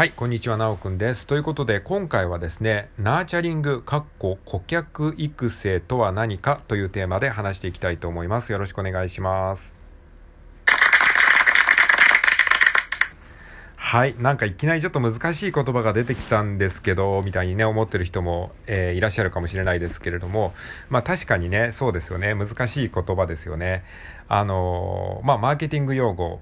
はい、こんにちは、なおくんです。ということで、今回はですね、ナーチャリング、かっこ顧客育成とは何かというテーマで話していきたいと思います。よろしくお願いします。はい。なんかいきなりちょっと難しい言葉が出てきたんですけど、みたいにね、思ってる人も、えー、いらっしゃるかもしれないですけれども、まあ確かにね、そうですよね。難しい言葉ですよね。あのー、まあマーケティング用語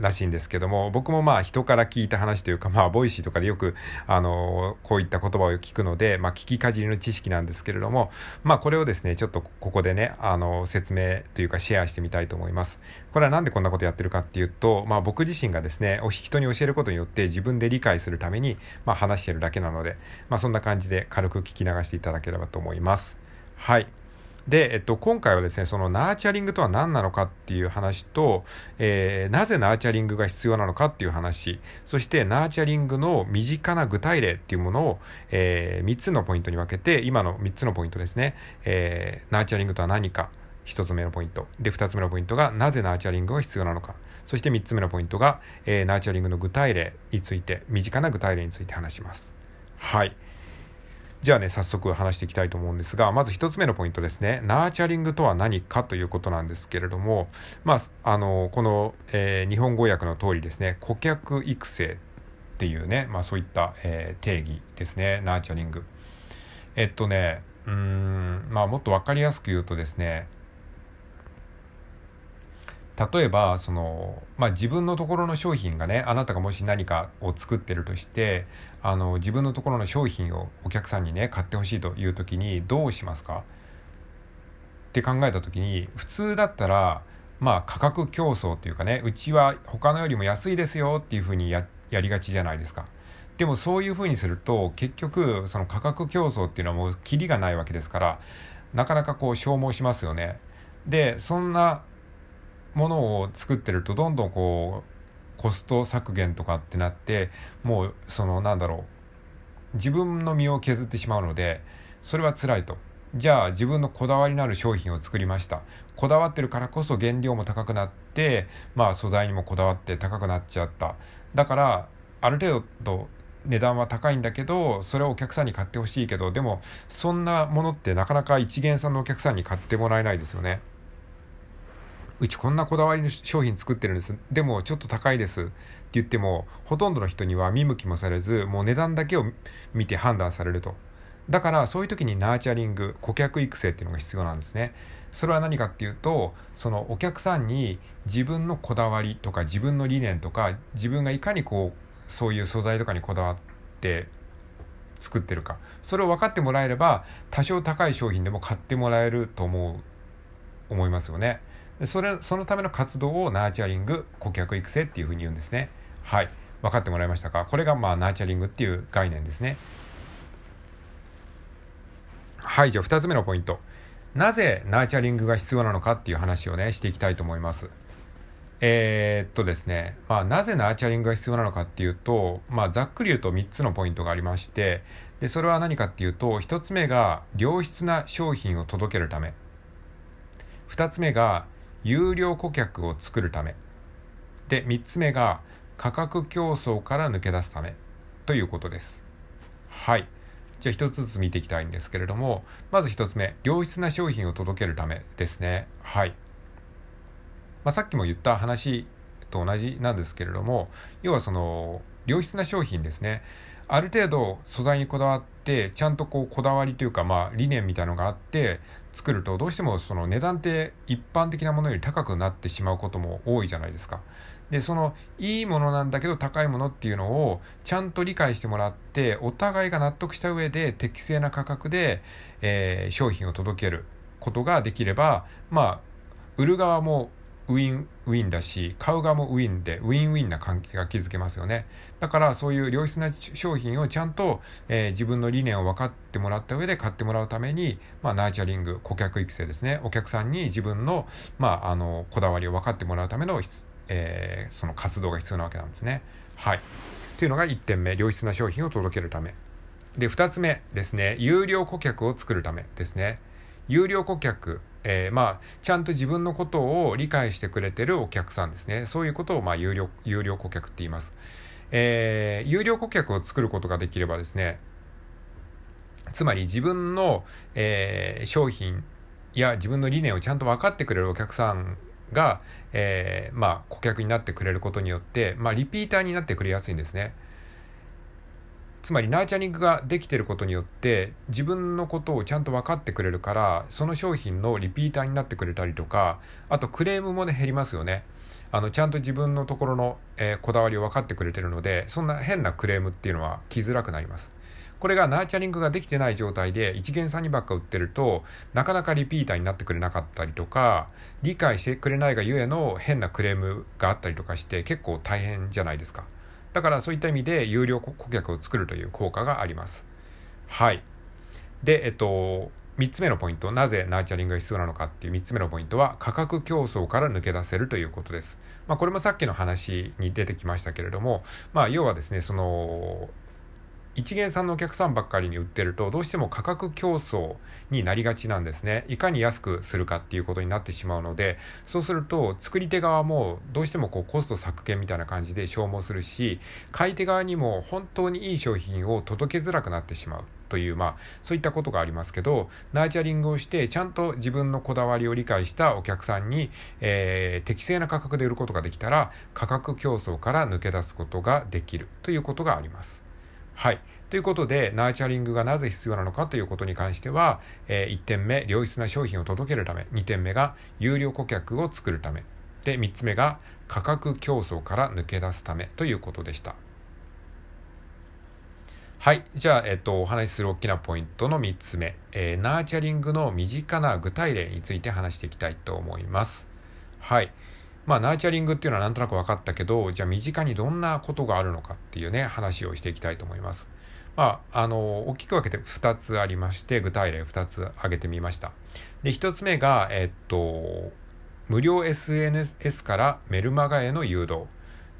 らしいんですけども、僕もまあ人から聞いた話というか、まあボイシーとかでよく、あの、こういった言葉を聞くので、まあ聞きかじりの知識なんですけれども、まあこれをですね、ちょっとここでね、あの、説明というかシェアしてみたいと思います。これはなんでこんなことやってるかっていうと、まあ僕自身がですね、人に教えることによって自分で理解するために、まあ話してるだけなので、まあそんな感じで軽く聞き流していただければと思います。はい。で、えっと、今回はですね、そのナーチャリングとは何なのかっていう話と、えー、なぜナーチャリングが必要なのかっていう話、そしてナーチャリングの身近な具体例っていうものを、えー、3つのポイントに分けて、今の3つのポイントですね、えー、ナーチャリングとは何か、1つ目のポイント。で、2つ目のポイントが、なぜナーチャリングが必要なのか。そして3つ目のポイントが、え、ナーチャリングの具体例について、身近な具体例について話します。はい。じゃあね、早速話していきたいと思うんですが、まず一つ目のポイントですね。ナーチャリングとは何かということなんですけれども、まあ、あの、この、えー、日本語訳の通りですね、顧客育成っていうね、まあそういった、えー、定義ですね、ナーチャリング。えっとね、うん、まあもっとわかりやすく言うとですね、例えばその、まあ、自分のところの商品がねあなたがもし何かを作ってるとしてあの自分のところの商品をお客さんにね買ってほしいという時にどうしますか？って考えた時に普通だったらまあ価格競争っていうかねうちは他のよりも安いですよっていうふうにややりがちじゃないですか。でもそういうふうにすると結局その価格競争っていうのはもうキリがないわけですからなかなかこう消耗しますよね。でそんなものを作ってるとどんどんこうコスト削減とかってなってもうそのなんだろう。自分の身を削ってしまうのでそれは辛いと。じゃあ自分のこだわりのある商品を作りました。こだわってるからこそ原料も高くなってまあ素材にもこだわって高くなっちゃった。だからある程度値段は高いんだけどそれをお客さんに買ってほしいけどでもそんなものってなかなか一元さんのお客さんに買ってもらえないですよね。うちこんなこだわりの商品作ってるんです。でもちょっと高いです。って言っても、ほとんどの人には見向きもされず、もう値段だけを見て判断されると。だからそういう時にナーチャリング、顧客育成っていうのが必要なんですね。それは何かっていうと、そのお客さんに自分のこだわりとか自分の理念とか、自分がいかにこう、そういう素材とかにこだわって作ってるか。それを分かってもらえれば、多少高い商品でも買ってもらえると思う、思いますよね。それそのための活動をナーチャリング顧客育成っていうふうに言うんですね。はい。分かってもらいましたか？これがまあナーチャリングっていう概念ですね。はいじゃあ2つ目のポイント。なぜナーチャリングが必要なのかっていう話をねしていきたいと思います。えー、っとですね、まあ、なぜナーチャリングが必要なのかっていうと、まあ、ざっくり言うと3つのポイントがありましてでそれは何かっていうと1つ目が良質な商品を届けるため。2つ目が有料顧客を作るため。で3つ目が価格競争から抜け出すため。ということです。はい。じゃあ1つずつ見ていきたいんですけれども。まず1つ目良質な商品を届けるためですね。はい、まあ、さっきも言った話と同じなんですけれども。要はその良質な商品ですね。ある程度素材にこだわってちゃんとこうこだわりというかまあ理念みたいのがあって作るとどうしてもその値段って一般的なものより高くなってしまうことも多いじゃないですか。でそのいいものなんだけど高いものっていうのをちゃんと理解してもらってお互いが納得した上で適正な価格で、えー、商品を届けることができればまあ売る側もウィンウィンだし買う側もウィンでウィンウィンな関係が築けますよね。だからそういう良質な商品をちゃんと、えー、自分の理念を分かってもらった上で買ってもらうために、まあ、ナーチャリング顧客育成ですね。お客さんに自分の,、まあ、あのこだわりを分かってもらうための、えー、その活動が必要なわけなんですね。はい。というのが1点目良質な商品を届けるため。で2つ目ですね有料顧客を作るためですね。有料顧客えー、まあ、ちゃんと自分のことを理解してくれてるお客さんですね。そういうことを、まあ、有料、有料顧客って言います。えー、優良顧客を作ることができればですね、つまり自分の、えー、商品や自分の理念をちゃんと分かってくれるお客さんが、えー、まあ、顧客になってくれることによって、まあ、リピーターになってくれやすいんですね。つまりナーチャリングができてることによって自分のことをちゃんと分かってくれるからその商品のリピーターになってくれたりとかあとクレームもね減りますよね。あのちゃんと自分のところの、えー、こだわりを分かってくれてるのでそんな変なクレームっていうのは来づらくなります。これがナーチャリングができてない状態で一見さんにばっか売ってるとなかなかリピーターになってくれなかったりとか理解してくれないがゆえの変なクレームがあったりとかして結構大変じゃないですかだからそういった意味で優良顧客を作るという効果がありますはいでえっと3つ目のポイント、なぜナーチャリングが必要なのかっていう3つ目のポイントは、価格競争から抜け出せるということです。まあ、これもさっきの話に出てきましたけれども、まあ、要はですね、その、一元さんのお客さんばっかりに売ってるとどうしても価格競争になりがちなんですねいかに安くするかっていうことになってしまうのでそうすると作り手側もどうしてもこうコスト削減みたいな感じで消耗するし買い手側にも本当にいい商品を届けづらくなってしまうという、まあ、そういったことがありますけど、ナーチャリングをして、ちゃんと自分のこだわりを理解したお客さんに、えー、適正な価格で売ることができたら、価格競争から抜け出すことができるということがあります。はい。ということで、ナーチャリングがなぜ必要なのかということに関しては、えー、1点目、良質な商品を届けるため、2点目が有料顧客を作るため、で、3つ目が価格競争から抜け出すためということでした。はい。じゃあ、えっと、お話しする大きなポイントの3つ目、えー、ナーチャリングの身近な具体例について話していきたいと思います。はい。まあ、ナーチャリングっていうのはなんとなく分かったけど、じゃあ身近にどんなことがあるのかっていうね、話をしていきたいと思います。まあ、あの、大きく分けて2つありまして、具体例2つ挙げてみました。で、1つ目が、えっと、無料 SNS からメルマガへの誘導。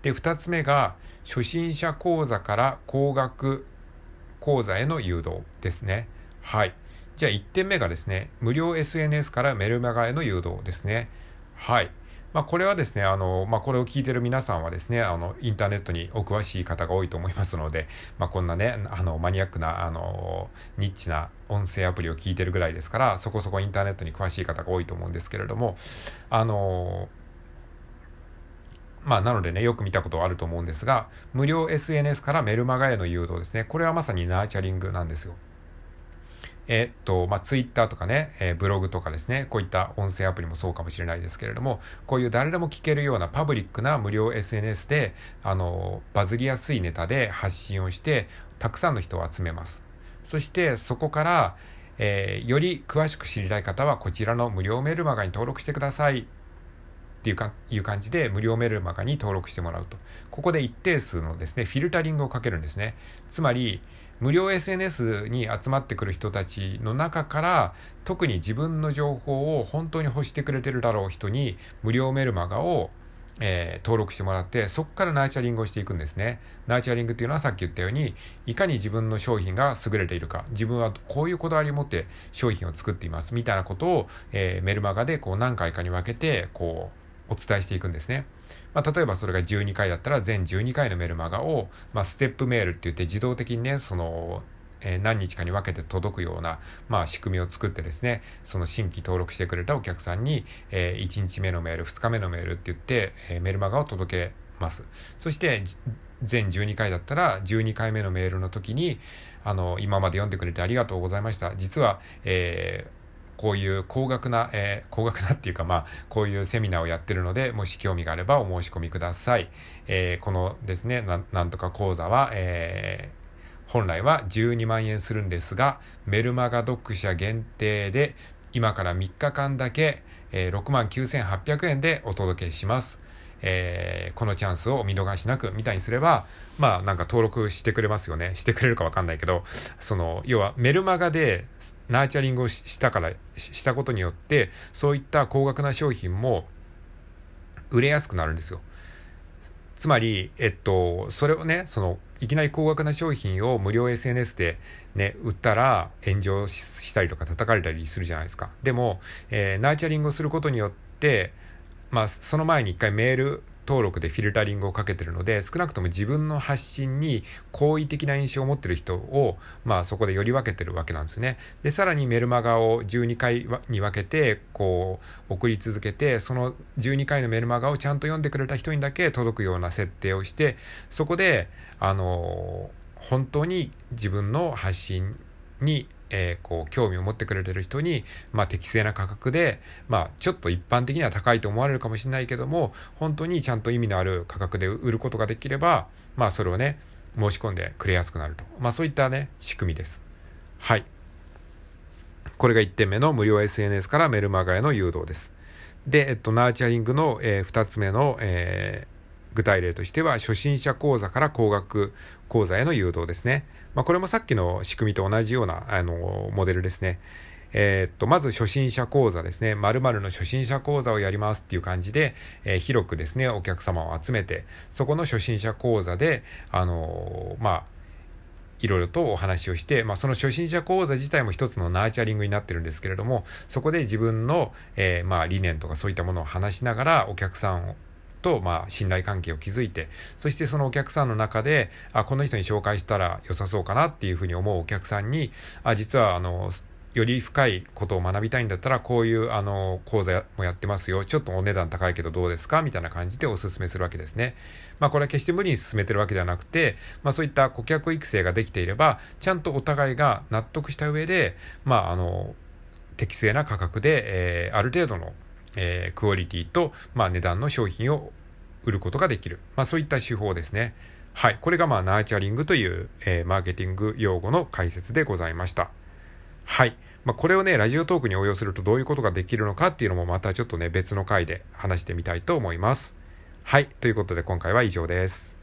で、2つ目が、初心者講座から高額講座への誘導ですね。はい。じゃあ1点目がですね、無料 SNS からメルマガへの誘導ですね。はい。まあ、これはですね、あの、まあ、これを聞いてる皆さんはですね、あの、インターネットにお詳しい方が多いと思いますので、まあ、こんなね、あの、マニアックな、あの、ニッチな音声アプリを聞いてるぐらいですから、そこそこインターネットに詳しい方が多いと思うんですけれども、あの、まあ、なのでね、よく見たことあると思うんですが、無料 SNS からメルマガへの誘導ですね。これはまさにナーチャリングなんですよ。えっと、まあ、ツイッターとかね、えー、ブログとかですね、こういった音声アプリもそうかもしれないですけれども、こういう誰でも聞けるようなパブリックな無料 SNS で、あの、バズりやすいネタで発信をして、たくさんの人を集めます。そして、そこから、えー、より詳しく知りたい方は、こちらの無料メールマガに登録してください。っていうかいう感じで無料メルマガに登録してもらうと。ここで一定数のですね、フィルタリングをかけるんですね。つまり、無料 SNS に集まってくる人たちの中から特に自分の情報を本当に欲してくれてるだろう人に無料メルマガをえー、登録してもらってそこからナーチャリングをしていくんですねナーチャリングっていうのはさっき言ったようにいかに自分の商品が優れているか自分はこういうこだわりを持って商品を作っていますみたいなことを、えー、メルマガでこう何回かに分けてこうお伝えしていくんですねまあ、例えばそれが12回だったら全12回のメルマガを、まあ、ステップメールって言って自動的にね、その、え、何日かに分けて届くような、まあ、仕組みを作ってですね、その新規登録してくれたお客さんに、えー、1日目のメール、2日目のメールって言って、えー、メルマガを届けます。そして、全12回だったら、12回目のメールの時に、あの、今まで読んでくれてありがとうございました。実は、えー、こういう高額な、えー、高額なっていうか、まあ、こういうセミナーをやってるので、もし興味があればお申し込みください。えー、このですね、なんとか講座は、えー、本来は12万円するんですが、メルマガ読者限定で、今から3日間だけ、えー、6万9800円でお届けします。えー、このチャンスをお見逃しなくみたいにすれば、まあなんか登録してくれますよね。してくれるかわかんないけど、その、要はメルマガでナーチャリングをしたから、したことによって、そういった高額な商品も売れやすくなるんですよ。つまり、えっと、それをね、その、いきなり高額な商品を無料 SNS でね、売ったら炎上したりとか叩かれたりするじゃないですか。でも、えー、ナーチャリングをすることによって、まあ、その前に一回メール登録でフィルタリングをかけてるので、少なくとも自分の発信に好意的な印象を持ってる人を、まあそこでより分けてるわけなんですね。で、さらにメルマガを12回に分けて、こう、送り続けて、その12回のメルマガをちゃんと読んでくれた人にだけ届くような設定をして、そこで、あの本当に自分の発信にえー、こう興味を持ってくれてる人に、まあ、適正な価格で、まあ、ちょっと一般的には高いと思われるかもしれないけども本当にちゃんと意味のある価格で売ることができれば、まあ、それをね申し込んでくれやすくなると、まあ、そういったね仕組みです。はいこれが1点目の無料 SNS からメルマガへの誘導です。で、えっと、ナーチャリングの、えー、2つ目の、えー具体例としては、初心者講座から高額講座への誘導ですね。まあ、これもさっきの仕組みと同じような、あの、モデルですね。えー、っと、まず初心者講座ですね。〇〇の初心者講座をやりますっていう感じで、えー、広くですね、お客様を集めて、そこの初心者講座で、あのー、まあ、いろいろとお話をして、まあ、その初心者講座自体も一つのナーチャリングになってるんですけれども、そこで自分の、えー、まあ、理念とかそういったものを話しながら、お客さんをと、まあ、信頼関係を築いて、そしてそのお客さんの中で、あ、この人に紹介したら良さそうかなっていうふうに思うお客さんに、あ、実は、あの、より深いことを学びたいんだったら、こういう、あの、講座もやってますよ。ちょっとお値段高いけどどうですか？みたいな感じでお勧めするわけですね。まあ、これは決して無理に進めてるわけではなくて、まあ、そういった顧客育成ができていれば、ちゃんとお互いが納得した上で、まあ、あの、適正な価格で、えー、ある程度のえー、クオリティと、まあ、値段の商品を売ることができる。まあ、そういった手法ですね。はい。これがまあ、ナーチャリングという、えー、マーケティング用語の解説でございました。はい。まあ、これをね、ラジオトークに応用するとどういうことができるのかっていうのもまたちょっとね、別の回で話してみたいと思います。はい。ということで今回は以上です。